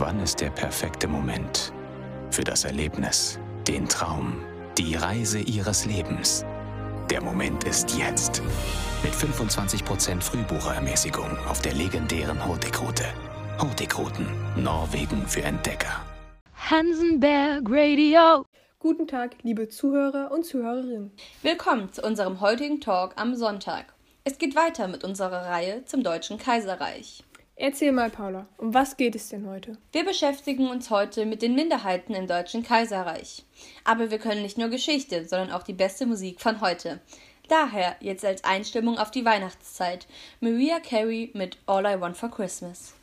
Wann ist der perfekte Moment für das Erlebnis, den Traum, die Reise Ihres Lebens? Der Moment ist jetzt. Mit 25% Frühbucherermäßigung auf der legendären Hurtigrute. Hurtigruten, Norwegen für Entdecker. Hansenberg Radio. Guten Tag, liebe Zuhörer und Zuhörerinnen. Willkommen zu unserem heutigen Talk am Sonntag. Es geht weiter mit unserer Reihe zum Deutschen Kaiserreich. Erzähl mal, Paula, um was geht es denn heute? Wir beschäftigen uns heute mit den Minderheiten im Deutschen Kaiserreich. Aber wir können nicht nur Geschichte, sondern auch die beste Musik von heute. Daher jetzt als Einstimmung auf die Weihnachtszeit Maria Carey mit All I Want for Christmas.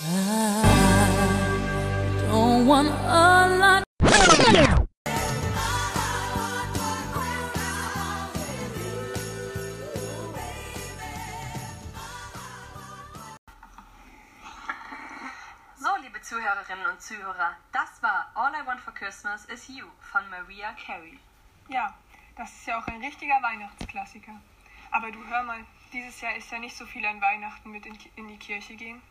I don't want a lot. Zuhörerinnen und Zuhörer, das war All I Want for Christmas is You von Maria Carey. Ja, das ist ja auch ein richtiger Weihnachtsklassiker. Aber du hör mal, dieses Jahr ist ja nicht so viel an Weihnachten mit in, die Kirche gehen.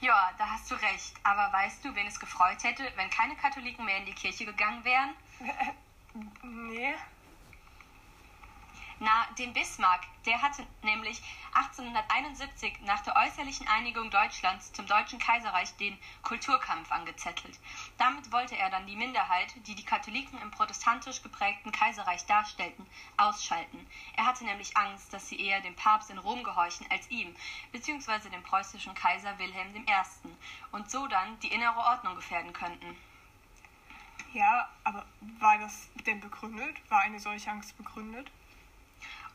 Ja, da hast du recht. Aber weißt du, wen es gefreut hätte, wenn keine Katholiken mehr in die Kirche gegangen wären? Nee, Na, den Bismarck. Der hatte nämlich 1871 nach der äußerlichen Einigung Deutschlands zum Deutschen Kaiserreich den Kulturkampf angezettelt. Damit wollte er dann die Minderheit, die die Katholiken im protestantisch geprägten Kaiserreich darstellten, ausschalten. Er hatte nämlich Angst, dass sie eher dem Papst in Rom gehorchen als ihm, beziehungsweise dem preußischen Kaiser Wilhelm I. und so dann die innere Ordnung gefährden könnten. ja, aber war das denn begründet? War eine solche Angst begründet?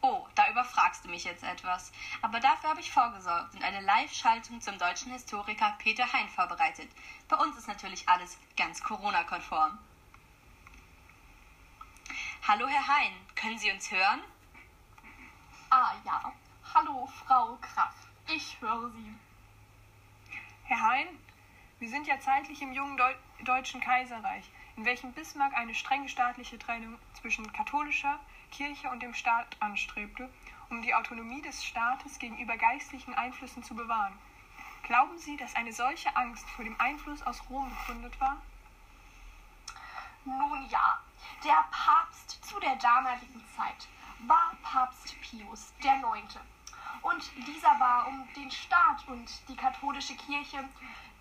Oh, da überfragst du mich jetzt etwas. Aber dafür habe ich vorgesorgt und eine Live-Schaltung zum deutschen Historiker Peter Hein vorbereitet. Bei uns ist natürlich alles ganz Corona-konform. Hallo, Herr Hein, können Sie uns hören? Ah ja. Hallo, Frau Kraft. Ich höre Sie. Herr Hein, wir sind ja zeitlich im jungen Deu Deutschen Kaiserreich, in welchem Bismarck eine strenge staatliche Trennung zwischen katholischer Kirche und dem Staat anstrebte, um die Autonomie des Staates gegenüber geistlichen Einflüssen zu bewahren. Glauben Sie, dass eine solche Angst vor dem Einfluss aus Rom begründet war? Nun ja, der Papst zu der damaligen Zeit war Papst Pius IX. Und dieser war um den Staat und die katholische Kirche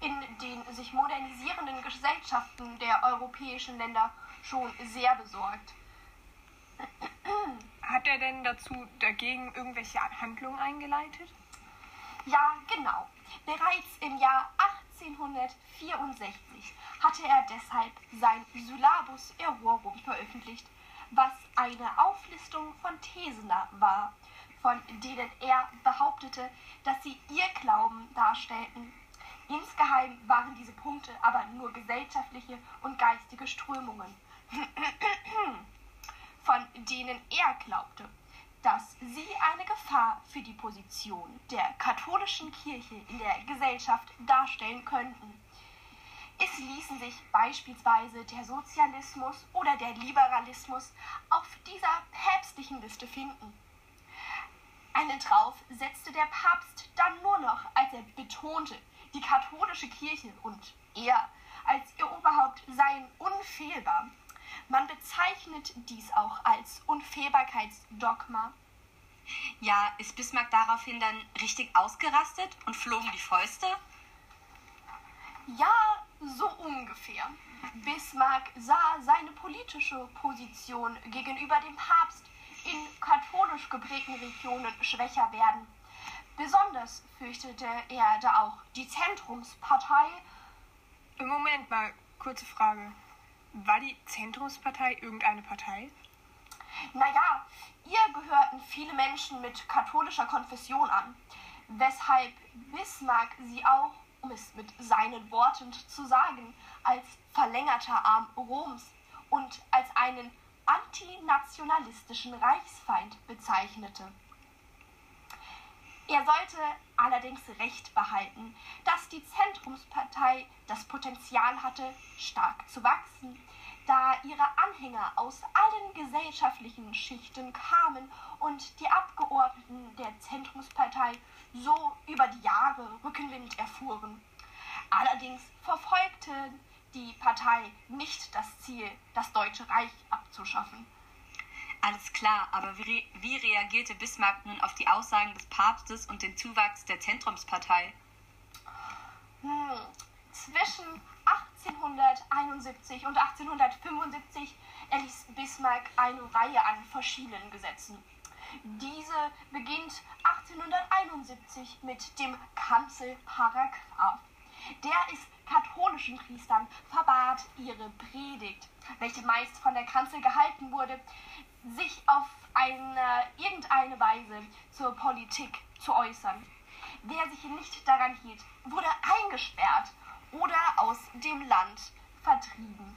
in den sich modernisierenden Gesellschaften der europäischen Länder schon sehr besorgt. Hat er denn dazu dagegen irgendwelche Handlungen eingeleitet? Ja, genau. Bereits im Jahr 1864 hatte er deshalb sein Syllabus Errorum veröffentlicht, was eine Auflistung von Thesen war, von denen er behauptete, dass sie ihr Glauben darstellten. Insgeheim waren diese Punkte aber nur gesellschaftliche und geistige Strömungen, von denen er glaubte, dass sie eine Gefahr für die Position der katholischen Kirche in der Gesellschaft darstellen könnten. Es ließen sich beispielsweise der Sozialismus oder der Liberalismus auf dieser päpstlichen Liste finden. Einen drauf setzte der Papst dann nur noch, als er betonte, die katholische Kirche und er als ihr Oberhaupt seien unfehlbar. Man bezeichnet dies auch als Unfehlbarkeitsdogma. Ja, ist Bismarck daraufhin dann richtig ausgerastet und flogen die Fäuste? Ja, so ungefähr. Bismarck sah seine politische Position gegenüber dem Papst in katholisch geprägten Regionen schwächer werden. Besonders fürchtete er da auch die Zentrumspartei. Moment mal, kurze Frage. War die Zentrumspartei irgendeine Partei? Naja, ihr gehörten viele Menschen mit katholischer Konfession an, weshalb Bismarck sie auch, um es mit seinen Worten zu sagen, als verlängerter Arm Roms und als einen antinationalistischen Reichsfeind bezeichnete. Er sollte allerdings Recht behalten, dass die Zentrumspartei das Potenzial hatte, stark zu wachsen, da ihre Anhänger aus allen gesellschaftlichen Schichten kamen und die Abgeordneten der Zentrumspartei so über die Jahre Rückenwind erfuhren. Allerdings verfolgte die Partei nicht das Ziel, das Deutsche Reich abzuschaffen. Alles klar, aber wie, wie reagierte Bismarck nun auf die Aussagen des Papstes und den Zuwachs der Zentrumspartei? Hm, zwischen 1871 und 1875 erließ Bismarck eine Reihe an verschiedenen Gesetzen. Diese beginnt 1871 mit dem Kanzelparagraph. Der ist katholischen Priestern verbat ihre Predigt, welche meist von der Kanzel gehalten wurde, sich auf eine irgendeine Weise zur Politik zu äußern. Wer sich nicht daran hielt, wurde eingesperrt oder aus dem Land vertrieben.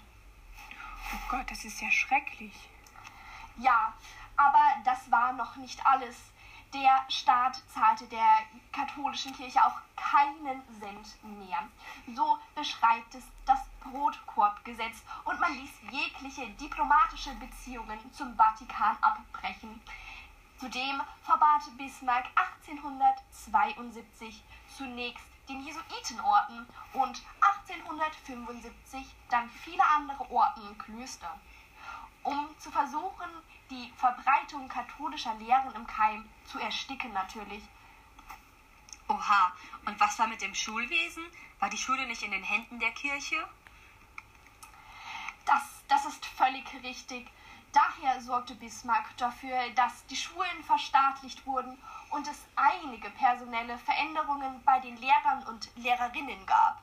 Oh Gott, das ist ja schrecklich. Ja, aber das war noch nicht alles. Der Staat zahlte der katholischen Kirche auch keinen Cent mehr. So beschreibt es das Brotkorbgesetz und man ließ jegliche diplomatische Beziehungen zum Vatikan abbrechen. Zudem verbat Bismarck 1872 zunächst den Jesuitenorden und 1875 dann viele andere Orden und Klöster. Um zu versuchen, die Verbreitung katholischer Lehren im Keim zu ersticken natürlich. Oha, und was war mit dem Schulwesen? War die Schule nicht in den Händen der Kirche? Das, das ist völlig richtig. Daher sorgte Bismarck dafür, dass die Schulen verstaatlicht wurden und es einige personelle Veränderungen bei den Lehrern und Lehrerinnen gab.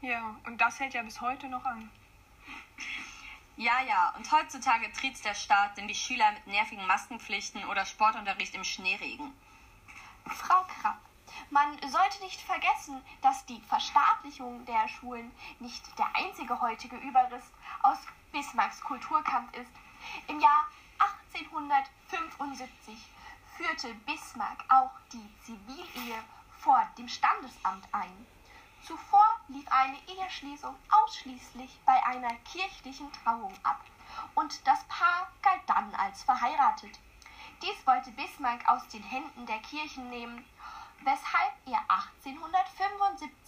Ja, und das hält ja bis heute noch an. Ja, ja, und heutzutage tritt der Staat in die Schüler mit nervigen Maskenpflichten oder Sportunterricht im Schneeregen. Frau Krapp, man sollte nicht vergessen, dass die Verstaatlichung der Schulen nicht der einzige heutige Überriss aus Bismarcks Kulturkampf ist. Im Jahr 1875 führte Bismarck auch die Zivilehe vor dem Standesamt ein. Zuvor lief eine Eheschließung ausschließlich bei einer kirchlichen Trauung ab und das Paar galt dann als verheiratet. Dies wollte Bismarck aus den Händen der Kirchen nehmen, weshalb er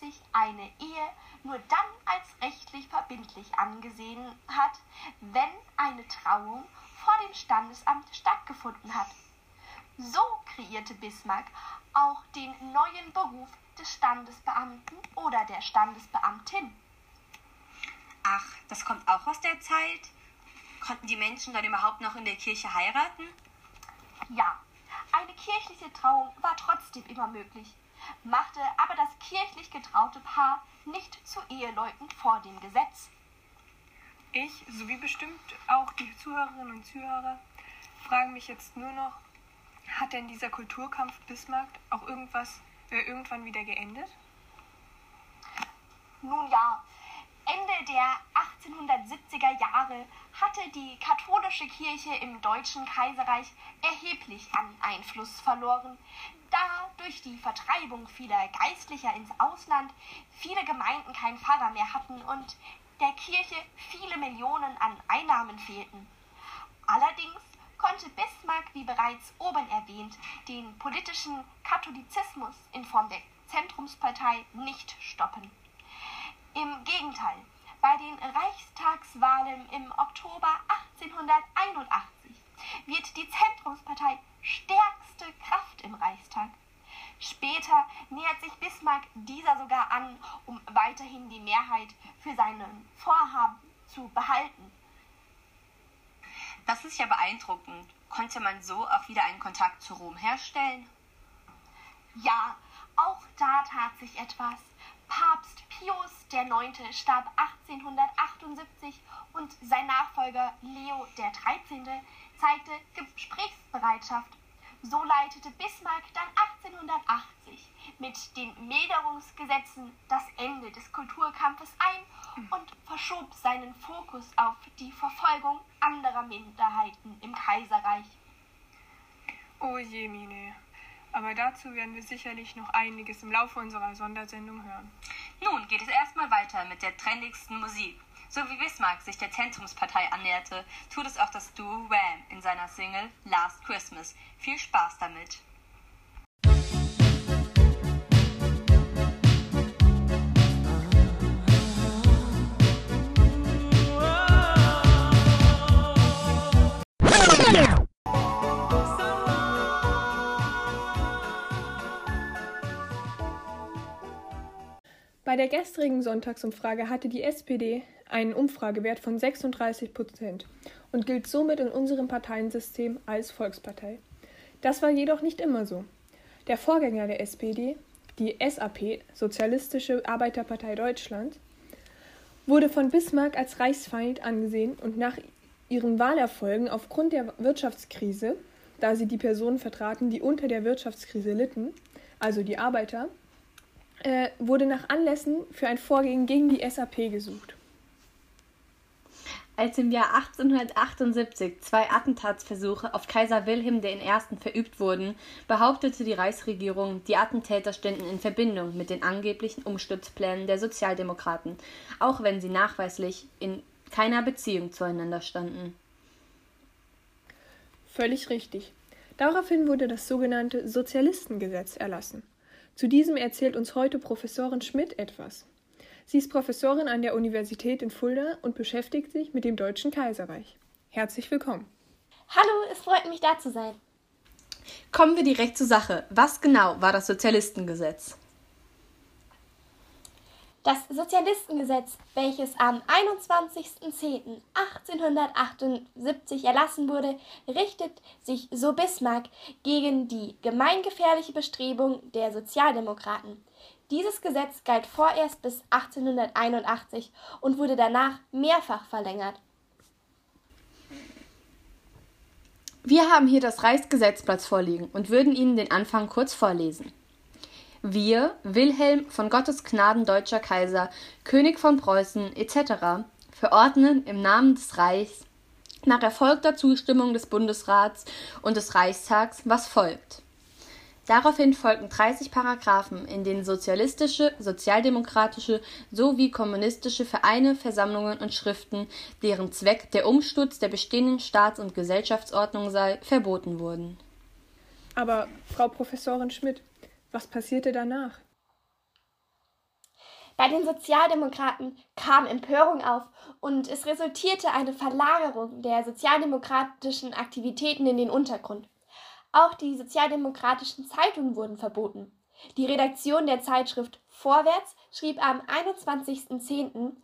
1875 eine Ehe nur dann als rechtlich verbindlich angesehen hat, wenn eine Trauung vor dem Standesamt stattgefunden hat. So kreierte Bismarck auch den neuen Beruf des Standesbeamten oder der Standesbeamtin. Ach, das kommt auch aus der Zeit? Konnten die Menschen dann überhaupt noch in der Kirche heiraten? Ja, eine kirchliche Trauung war trotzdem immer möglich, machte aber das kirchlich getraute Paar nicht zu Eheleuten vor dem Gesetz. Ich, sowie bestimmt auch die Zuhörerinnen und Zuhörer, fragen mich jetzt nur noch, hat denn dieser Kulturkampf Bismarck auch irgendwas äh, irgendwann wieder geendet? Nun ja, Ende der 1870er Jahre hatte die katholische Kirche im Deutschen Kaiserreich erheblich an Einfluss verloren, da durch die Vertreibung vieler Geistlicher ins Ausland viele Gemeinden keinen Pfarrer mehr hatten und der Kirche viele Millionen an Einnahmen fehlten. Allerdings konnte Bismarck, wie bereits oben erwähnt, den politischen Katholizismus in Form der Zentrumspartei nicht stoppen. Im Gegenteil, bei den Reichstagswahlen im Oktober 1881 wird die Zentrumspartei stärkste Kraft im Reichstag. Später nähert sich Bismarck dieser sogar an, um weiterhin die Mehrheit für seinen Vorhaben zu behalten. Das ist ja beeindruckend. Konnte man so auch wieder einen Kontakt zu Rom herstellen? Ja, auch da tat sich etwas. Papst Pius IX. starb 1878 und sein Nachfolger Leo XIII. zeigte Gesprächsbereitschaft. So leitete Bismarck dann 1880 mit den Milderungsgesetzen das Ende des Kulturkampfes ein und verschob seinen Fokus auf die Verfolgung anderer Minderheiten im Kaiserreich. Oh je, Mine. Aber dazu werden wir sicherlich noch einiges im Laufe unserer Sondersendung hören. Nun geht es erstmal weiter mit der trendigsten Musik. So wie Bismarck sich der Zentrumspartei annäherte, tut es auch das Duo Wham in seiner Single Last Christmas. Viel Spaß damit! Bei der gestrigen Sonntagsumfrage hatte die SPD einen Umfragewert von 36 Prozent und gilt somit in unserem Parteiensystem als Volkspartei. Das war jedoch nicht immer so. Der Vorgänger der SPD, die SAP, Sozialistische Arbeiterpartei Deutschland, wurde von Bismarck als Reichsfeind angesehen und nach ihren Wahlerfolgen aufgrund der Wirtschaftskrise, da sie die Personen vertraten, die unter der Wirtschaftskrise litten, also die Arbeiter, äh, wurde nach Anlässen für ein Vorgehen gegen die SAP gesucht. Als im Jahr 1878 zwei Attentatsversuche auf Kaiser Wilhelm I. verübt wurden, behauptete die Reichsregierung, die Attentäter ständen in Verbindung mit den angeblichen Umsturzplänen der Sozialdemokraten, auch wenn sie nachweislich in keiner Beziehung zueinander standen. Völlig richtig. Daraufhin wurde das sogenannte Sozialistengesetz erlassen. Zu diesem erzählt uns heute Professorin Schmidt etwas. Sie ist Professorin an der Universität in Fulda und beschäftigt sich mit dem Deutschen Kaiserreich. Herzlich willkommen. Hallo, es freut mich da zu sein. Kommen wir direkt zur Sache. Was genau war das Sozialistengesetz? Das Sozialistengesetz, welches am 21.10.1878 erlassen wurde, richtet sich, so Bismarck, gegen die gemeingefährliche Bestrebung der Sozialdemokraten. Dieses Gesetz galt vorerst bis 1881 und wurde danach mehrfach verlängert. Wir haben hier das Reichsgesetzblatt vorliegen und würden Ihnen den Anfang kurz vorlesen. Wir, Wilhelm von Gottes Gnaden deutscher Kaiser, König von Preußen etc., verordnen im Namen des Reichs nach erfolgter Zustimmung des Bundesrats und des Reichstags, was folgt. Daraufhin folgten 30 Paragraphen, in denen sozialistische, sozialdemokratische sowie kommunistische Vereine, Versammlungen und Schriften, deren Zweck der Umsturz der bestehenden Staats- und Gesellschaftsordnung sei, verboten wurden. Aber Frau Professorin Schmidt, was passierte danach? Bei den Sozialdemokraten kam Empörung auf und es resultierte eine Verlagerung der sozialdemokratischen Aktivitäten in den Untergrund. Auch die sozialdemokratischen Zeitungen wurden verboten. Die Redaktion der Zeitschrift Vorwärts schrieb am 21.10.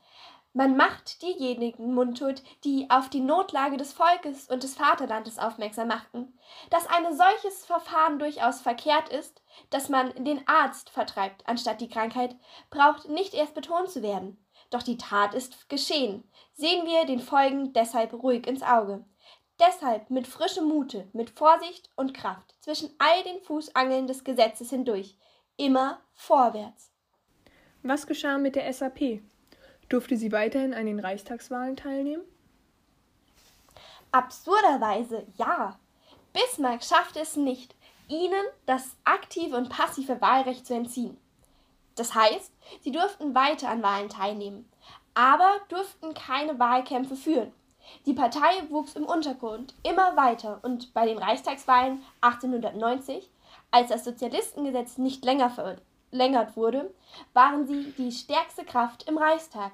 Man macht diejenigen mundtot, die auf die Notlage des Volkes und des Vaterlandes aufmerksam machten, dass ein solches Verfahren durchaus verkehrt ist, dass man den Arzt vertreibt, anstatt die Krankheit, braucht nicht erst betont zu werden. Doch die Tat ist geschehen. Sehen wir den Folgen deshalb ruhig ins Auge. Deshalb mit frischem Mute, mit Vorsicht und Kraft zwischen all den Fußangeln des Gesetzes hindurch, immer vorwärts. Was geschah mit der SAP? Durfte sie weiterhin an den Reichstagswahlen teilnehmen? Absurderweise ja. Bismarck schaffte es nicht, ihnen das aktive und passive Wahlrecht zu entziehen. Das heißt, sie durften weiter an Wahlen teilnehmen, aber durften keine Wahlkämpfe führen. Die Partei wuchs im Untergrund immer weiter und bei den Reichstagswahlen 1890, als das Sozialistengesetz nicht länger verlängert wurde, waren sie die stärkste Kraft im Reichstag.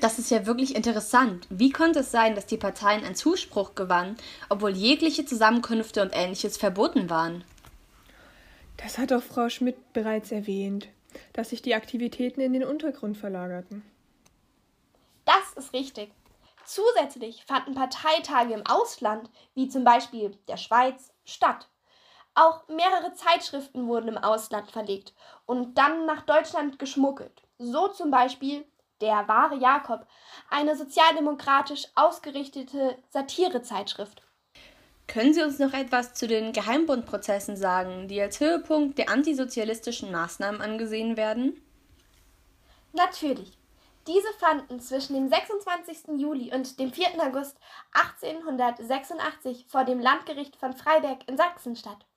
Das ist ja wirklich interessant. Wie konnte es sein, dass die Parteien an Zuspruch gewannen, obwohl jegliche Zusammenkünfte und ähnliches verboten waren? Das hat doch Frau Schmidt bereits erwähnt, dass sich die Aktivitäten in den Untergrund verlagerten. Das ist richtig. Zusätzlich fanden Parteitage im Ausland, wie zum Beispiel der Schweiz, statt. Auch mehrere Zeitschriften wurden im Ausland verlegt und dann nach Deutschland geschmuggelt. So zum Beispiel der wahre Jakob, eine sozialdemokratisch ausgerichtete Satirezeitschrift. Können Sie uns noch etwas zu den Geheimbundprozessen sagen, die als Höhepunkt der antisozialistischen Maßnahmen angesehen werden? Natürlich. Diese fanden zwischen dem 26. Juli und dem 4. August 1886 vor dem Landgericht von Freiberg in Sachsen statt.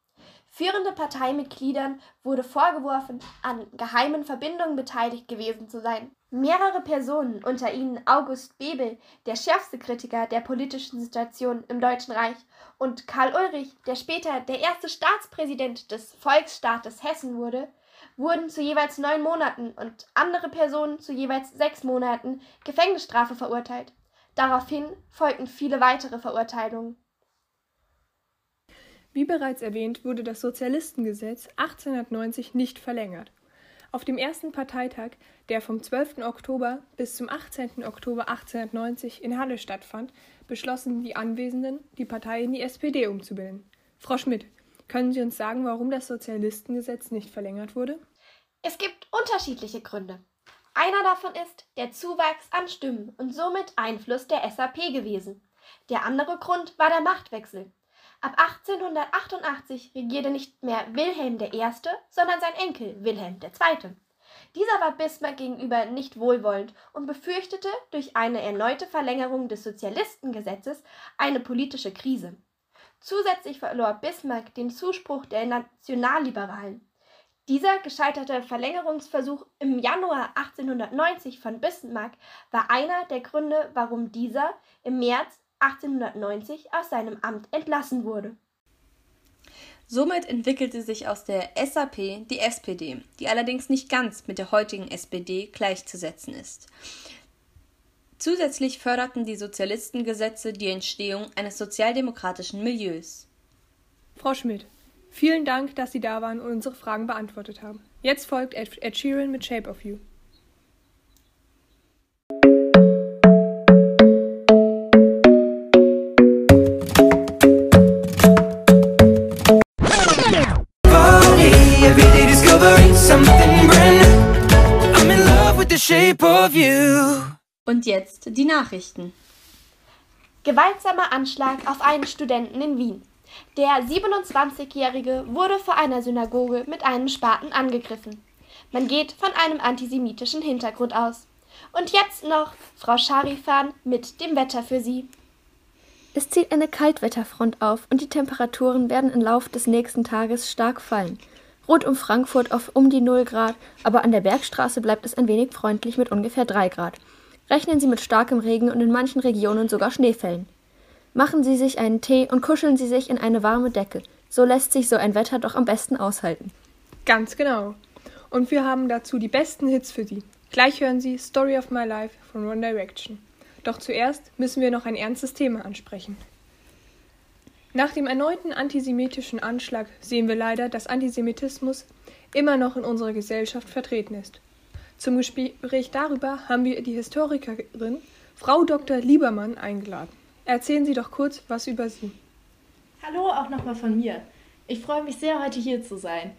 Führende Parteimitgliedern wurde vorgeworfen, an geheimen Verbindungen beteiligt gewesen zu sein. Mehrere Personen, unter ihnen August Bebel, der schärfste Kritiker der politischen Situation im Deutschen Reich, und Karl Ulrich, der später der erste Staatspräsident des Volksstaates Hessen wurde, wurden zu jeweils neun Monaten und andere Personen zu jeweils sechs Monaten Gefängnisstrafe verurteilt. Daraufhin folgten viele weitere Verurteilungen. Wie bereits erwähnt, wurde das Sozialistengesetz 1890 nicht verlängert. Auf dem ersten Parteitag, der vom 12. Oktober bis zum 18. Oktober 1890 in Halle stattfand, beschlossen die Anwesenden, die Partei in die SPD umzubilden. Frau Schmidt, können Sie uns sagen, warum das Sozialistengesetz nicht verlängert wurde? Es gibt unterschiedliche Gründe. Einer davon ist der Zuwachs an Stimmen und somit Einfluss der SAP gewesen. Der andere Grund war der Machtwechsel. Ab 1888 regierte nicht mehr Wilhelm I., sondern sein Enkel Wilhelm II. Dieser war Bismarck gegenüber nicht wohlwollend und befürchtete durch eine erneute Verlängerung des Sozialistengesetzes eine politische Krise. Zusätzlich verlor Bismarck den Zuspruch der Nationalliberalen. Dieser gescheiterte Verlängerungsversuch im Januar 1890 von Bismarck war einer der Gründe, warum dieser im März 1890 aus seinem Amt entlassen wurde. Somit entwickelte sich aus der SAP die SPD, die allerdings nicht ganz mit der heutigen SPD gleichzusetzen ist. Zusätzlich förderten die Sozialistengesetze die Entstehung eines sozialdemokratischen Milieus. Frau Schmidt, vielen Dank, dass Sie da waren und unsere Fragen beantwortet haben. Jetzt folgt Ed Sheeran mit Shape of You. Und jetzt die Nachrichten. Gewaltsamer Anschlag auf einen Studenten in Wien. Der 27-Jährige wurde vor einer Synagoge mit einem Spaten angegriffen. Man geht von einem antisemitischen Hintergrund aus. Und jetzt noch Frau Scharifan mit dem Wetter für Sie. Es zieht eine Kaltwetterfront auf und die Temperaturen werden im Lauf des nächsten Tages stark fallen. Rund um Frankfurt auf um die 0 Grad, aber an der Bergstraße bleibt es ein wenig freundlich mit ungefähr 3 Grad. Rechnen Sie mit starkem Regen und in manchen Regionen sogar Schneefällen. Machen Sie sich einen Tee und kuscheln Sie sich in eine warme Decke. So lässt sich so ein Wetter doch am besten aushalten. Ganz genau. Und wir haben dazu die besten Hits für Sie. Gleich hören Sie Story of My Life von One Direction. Doch zuerst müssen wir noch ein ernstes Thema ansprechen. Nach dem erneuten antisemitischen Anschlag sehen wir leider, dass Antisemitismus immer noch in unserer Gesellschaft vertreten ist. Zum Gespräch darüber haben wir die Historikerin Frau Dr. Liebermann eingeladen. Erzählen Sie doch kurz was über Sie. Hallo auch nochmal von mir. Ich freue mich sehr, heute hier zu sein.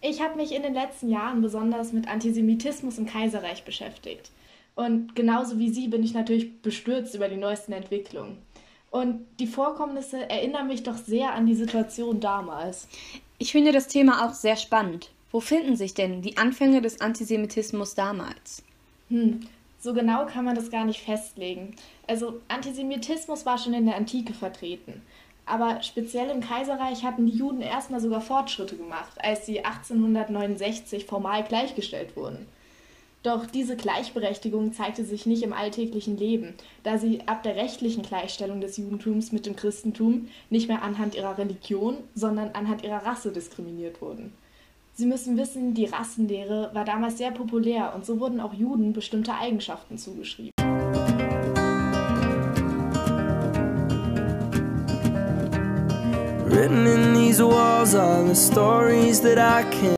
Ich habe mich in den letzten Jahren besonders mit Antisemitismus im Kaiserreich beschäftigt. Und genauso wie Sie bin ich natürlich bestürzt über die neuesten Entwicklungen. Und die Vorkommnisse erinnern mich doch sehr an die Situation damals. Ich finde das Thema auch sehr spannend. Wo finden sich denn die Anfänge des Antisemitismus damals? Hm, so genau kann man das gar nicht festlegen. Also Antisemitismus war schon in der Antike vertreten. Aber speziell im Kaiserreich hatten die Juden erstmal sogar Fortschritte gemacht, als sie 1869 formal gleichgestellt wurden. Doch diese Gleichberechtigung zeigte sich nicht im alltäglichen Leben, da sie ab der rechtlichen Gleichstellung des Judentums mit dem Christentum nicht mehr anhand ihrer Religion, sondern anhand ihrer Rasse diskriminiert wurden. Sie müssen wissen, die Rassenlehre war damals sehr populär und so wurden auch Juden bestimmte Eigenschaften zugeschrieben. Written in these walls are the stories that I can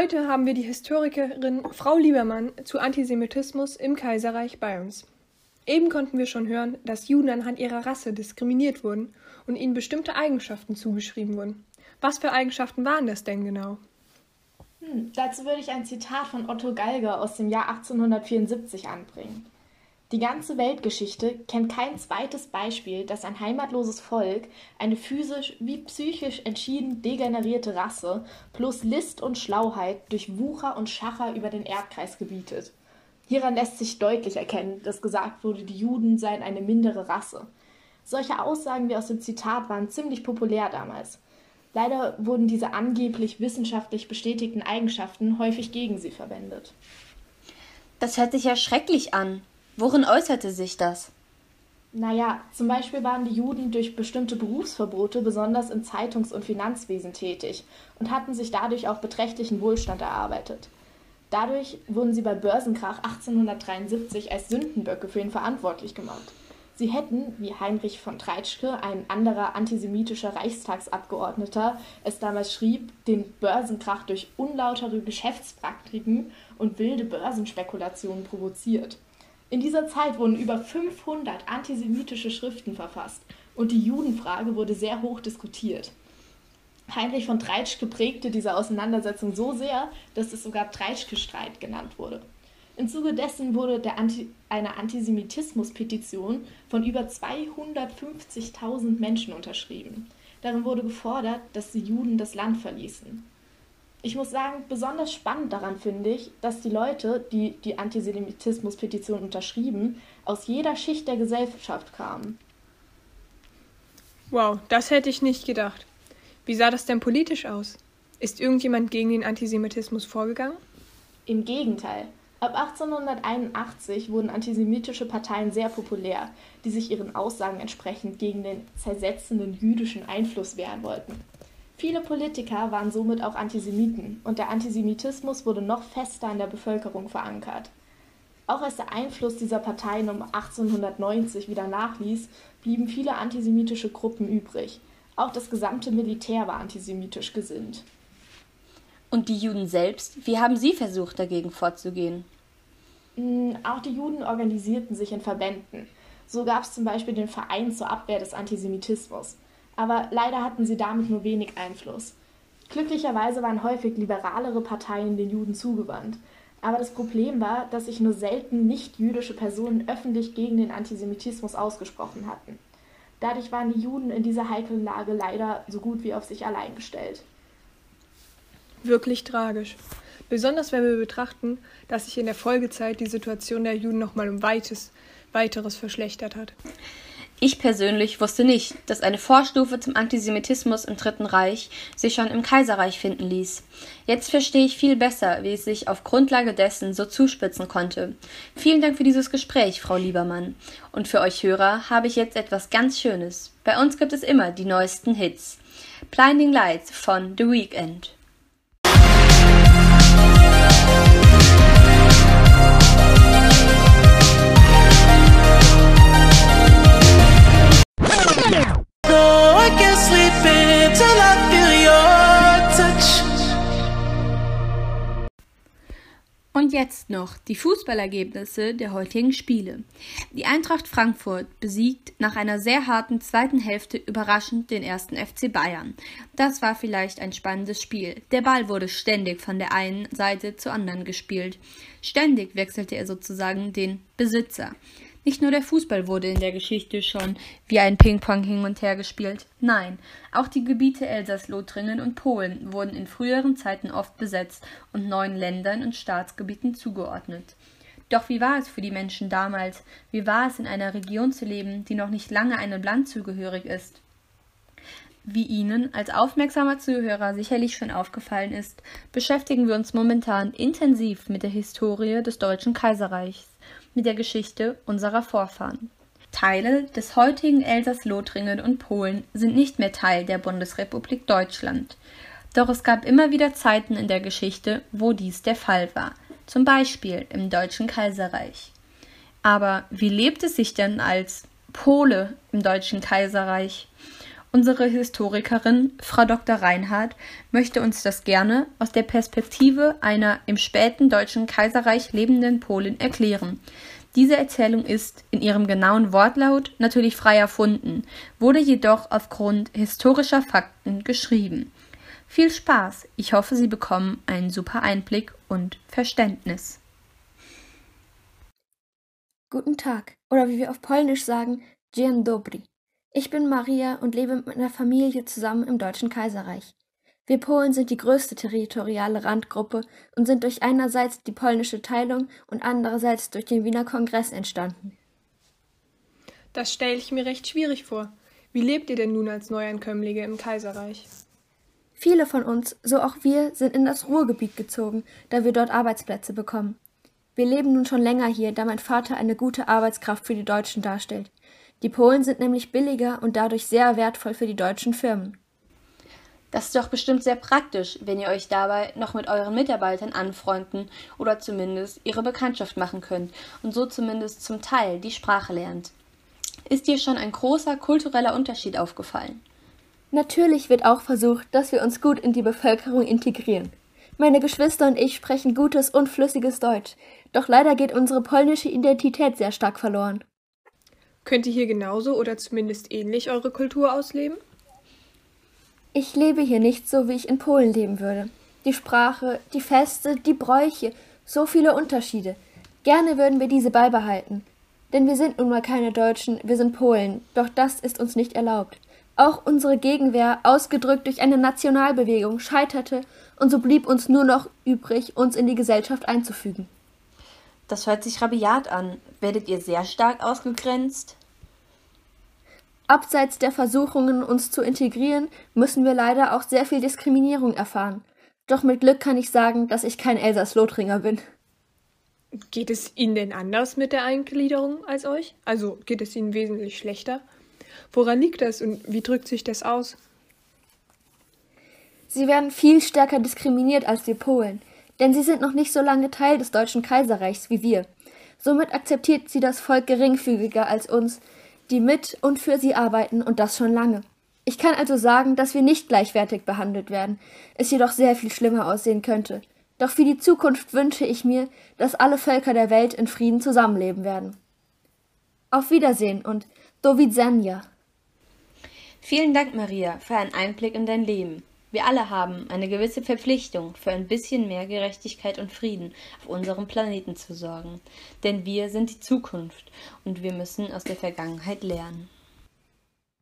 Heute haben wir die Historikerin Frau Liebermann zu Antisemitismus im Kaiserreich bei uns. Eben konnten wir schon hören, dass Juden anhand ihrer Rasse diskriminiert wurden und ihnen bestimmte Eigenschaften zugeschrieben wurden. Was für Eigenschaften waren das denn genau? Hm, dazu würde ich ein Zitat von Otto Galger aus dem Jahr 1874 anbringen. Die ganze Weltgeschichte kennt kein zweites Beispiel, dass ein heimatloses Volk, eine physisch wie psychisch entschieden degenerierte Rasse plus List und Schlauheit durch Wucher und Schacher über den Erdkreis gebietet. Hieran lässt sich deutlich erkennen, dass gesagt wurde, die Juden seien eine mindere Rasse. Solche Aussagen wie aus dem Zitat waren ziemlich populär damals. Leider wurden diese angeblich wissenschaftlich bestätigten Eigenschaften häufig gegen sie verwendet. Das hört sich ja schrecklich an. Worin äußerte sich das? Naja, zum Beispiel waren die Juden durch bestimmte Berufsverbote besonders im Zeitungs- und Finanzwesen tätig und hatten sich dadurch auch beträchtlichen Wohlstand erarbeitet. Dadurch wurden sie bei Börsenkrach 1873 als Sündenböcke für ihn verantwortlich gemacht. Sie hätten, wie Heinrich von Treitschke, ein anderer antisemitischer Reichstagsabgeordneter, es damals schrieb, den Börsenkrach durch unlautere Geschäftspraktiken und wilde Börsenspekulationen provoziert. In dieser Zeit wurden über 500 antisemitische Schriften verfasst und die Judenfrage wurde sehr hoch diskutiert. Heinrich von Treitschke prägte diese Auseinandersetzung so sehr, dass es sogar Treitschke-Streit genannt wurde. Im Zuge dessen wurde Anti eine Antisemitismus-Petition von über 250.000 Menschen unterschrieben. Darin wurde gefordert, dass die Juden das Land verließen. Ich muss sagen, besonders spannend daran finde ich, dass die Leute, die die Antisemitismus-Petition unterschrieben, aus jeder Schicht der Gesellschaft kamen. Wow, das hätte ich nicht gedacht. Wie sah das denn politisch aus? Ist irgendjemand gegen den Antisemitismus vorgegangen? Im Gegenteil. Ab 1881 wurden antisemitische Parteien sehr populär, die sich ihren Aussagen entsprechend gegen den zersetzenden jüdischen Einfluss wehren wollten. Viele Politiker waren somit auch Antisemiten und der Antisemitismus wurde noch fester in der Bevölkerung verankert. Auch als der Einfluss dieser Parteien um 1890 wieder nachließ, blieben viele antisemitische Gruppen übrig. Auch das gesamte Militär war antisemitisch gesinnt. Und die Juden selbst, wie haben sie versucht, dagegen vorzugehen? Mm, auch die Juden organisierten sich in Verbänden. So gab es zum Beispiel den Verein zur Abwehr des Antisemitismus. Aber leider hatten sie damit nur wenig Einfluss. Glücklicherweise waren häufig liberalere Parteien den Juden zugewandt. Aber das Problem war, dass sich nur selten nicht-jüdische Personen öffentlich gegen den Antisemitismus ausgesprochen hatten. Dadurch waren die Juden in dieser heiklen Lage leider so gut wie auf sich allein gestellt. Wirklich tragisch. Besonders wenn wir betrachten, dass sich in der Folgezeit die Situation der Juden nochmal um weites, weiteres verschlechtert hat. Ich persönlich wusste nicht, dass eine Vorstufe zum Antisemitismus im Dritten Reich sich schon im Kaiserreich finden ließ. Jetzt verstehe ich viel besser, wie es sich auf Grundlage dessen so zuspitzen konnte. Vielen Dank für dieses Gespräch, Frau Liebermann. Und für euch Hörer habe ich jetzt etwas ganz Schönes. Bei uns gibt es immer die neuesten Hits. Blinding Lights von The Weeknd. Und jetzt noch die Fußballergebnisse der heutigen Spiele. Die Eintracht Frankfurt besiegt nach einer sehr harten zweiten Hälfte überraschend den ersten FC Bayern. Das war vielleicht ein spannendes Spiel. Der Ball wurde ständig von der einen Seite zur anderen gespielt. Ständig wechselte er sozusagen den Besitzer. Nicht nur der Fußball wurde in der Geschichte schon wie ein Ping-Pong hin und her gespielt. Nein, auch die Gebiete Elsass-Lothringen und Polen wurden in früheren Zeiten oft besetzt und neuen Ländern und Staatsgebieten zugeordnet. Doch wie war es für die Menschen damals? Wie war es in einer Region zu leben, die noch nicht lange einem Land zugehörig ist? Wie Ihnen als aufmerksamer Zuhörer sicherlich schon aufgefallen ist, beschäftigen wir uns momentan intensiv mit der Historie des Deutschen Kaiserreichs mit der Geschichte unserer Vorfahren. Teile des heutigen Elsass-Lothringen und Polen sind nicht mehr Teil der Bundesrepublik Deutschland. Doch es gab immer wieder Zeiten in der Geschichte, wo dies der Fall war, zum Beispiel im Deutschen Kaiserreich. Aber wie lebt es sich denn als Pole im Deutschen Kaiserreich? Unsere Historikerin, Frau Dr. Reinhardt, möchte uns das gerne aus der Perspektive einer im späten Deutschen Kaiserreich lebenden Polin erklären. Diese Erzählung ist in ihrem genauen Wortlaut natürlich frei erfunden, wurde jedoch aufgrund historischer Fakten geschrieben. Viel Spaß! Ich hoffe, Sie bekommen einen super Einblick und Verständnis. Guten Tag, oder wie wir auf Polnisch sagen, Dzień dobry. Ich bin Maria und lebe mit meiner Familie zusammen im Deutschen Kaiserreich. Wir Polen sind die größte territoriale Randgruppe und sind durch einerseits die polnische Teilung und andererseits durch den Wiener Kongress entstanden. Das stelle ich mir recht schwierig vor. Wie lebt ihr denn nun als Neuankömmlinge im Kaiserreich? Viele von uns, so auch wir, sind in das Ruhrgebiet gezogen, da wir dort Arbeitsplätze bekommen. Wir leben nun schon länger hier, da mein Vater eine gute Arbeitskraft für die Deutschen darstellt. Die Polen sind nämlich billiger und dadurch sehr wertvoll für die deutschen Firmen. Das ist doch bestimmt sehr praktisch, wenn ihr euch dabei noch mit euren Mitarbeitern anfreunden oder zumindest ihre Bekanntschaft machen könnt und so zumindest zum Teil die Sprache lernt. Ist dir schon ein großer kultureller Unterschied aufgefallen? Natürlich wird auch versucht, dass wir uns gut in die Bevölkerung integrieren. Meine Geschwister und ich sprechen gutes und flüssiges Deutsch, doch leider geht unsere polnische Identität sehr stark verloren. Könnt ihr hier genauso oder zumindest ähnlich eure Kultur ausleben? Ich lebe hier nicht so, wie ich in Polen leben würde. Die Sprache, die Feste, die Bräuche, so viele Unterschiede. Gerne würden wir diese beibehalten. Denn wir sind nun mal keine Deutschen, wir sind Polen, doch das ist uns nicht erlaubt. Auch unsere Gegenwehr, ausgedrückt durch eine Nationalbewegung, scheiterte, und so blieb uns nur noch übrig, uns in die Gesellschaft einzufügen. Das hört sich rabiat an. Werdet ihr sehr stark ausgegrenzt? Abseits der Versuchungen, uns zu integrieren, müssen wir leider auch sehr viel Diskriminierung erfahren. Doch mit Glück kann ich sagen, dass ich kein Elsass-Lothringer bin. Geht es Ihnen denn anders mit der Eingliederung als euch? Also geht es Ihnen wesentlich schlechter? Woran liegt das und wie drückt sich das aus? Sie werden viel stärker diskriminiert als wir Polen, denn sie sind noch nicht so lange Teil des Deutschen Kaiserreichs wie wir. Somit akzeptiert sie das Volk geringfügiger als uns, die mit und für sie arbeiten und das schon lange. Ich kann also sagen, dass wir nicht gleichwertig behandelt werden, es jedoch sehr viel schlimmer aussehen könnte. Doch für die Zukunft wünsche ich mir, dass alle Völker der Welt in Frieden zusammenleben werden. Auf Wiedersehen und do widzenia. Vielen Dank, Maria, für einen Einblick in dein Leben. Wir alle haben eine gewisse Verpflichtung, für ein bisschen mehr Gerechtigkeit und Frieden auf unserem Planeten zu sorgen. Denn wir sind die Zukunft und wir müssen aus der Vergangenheit lernen.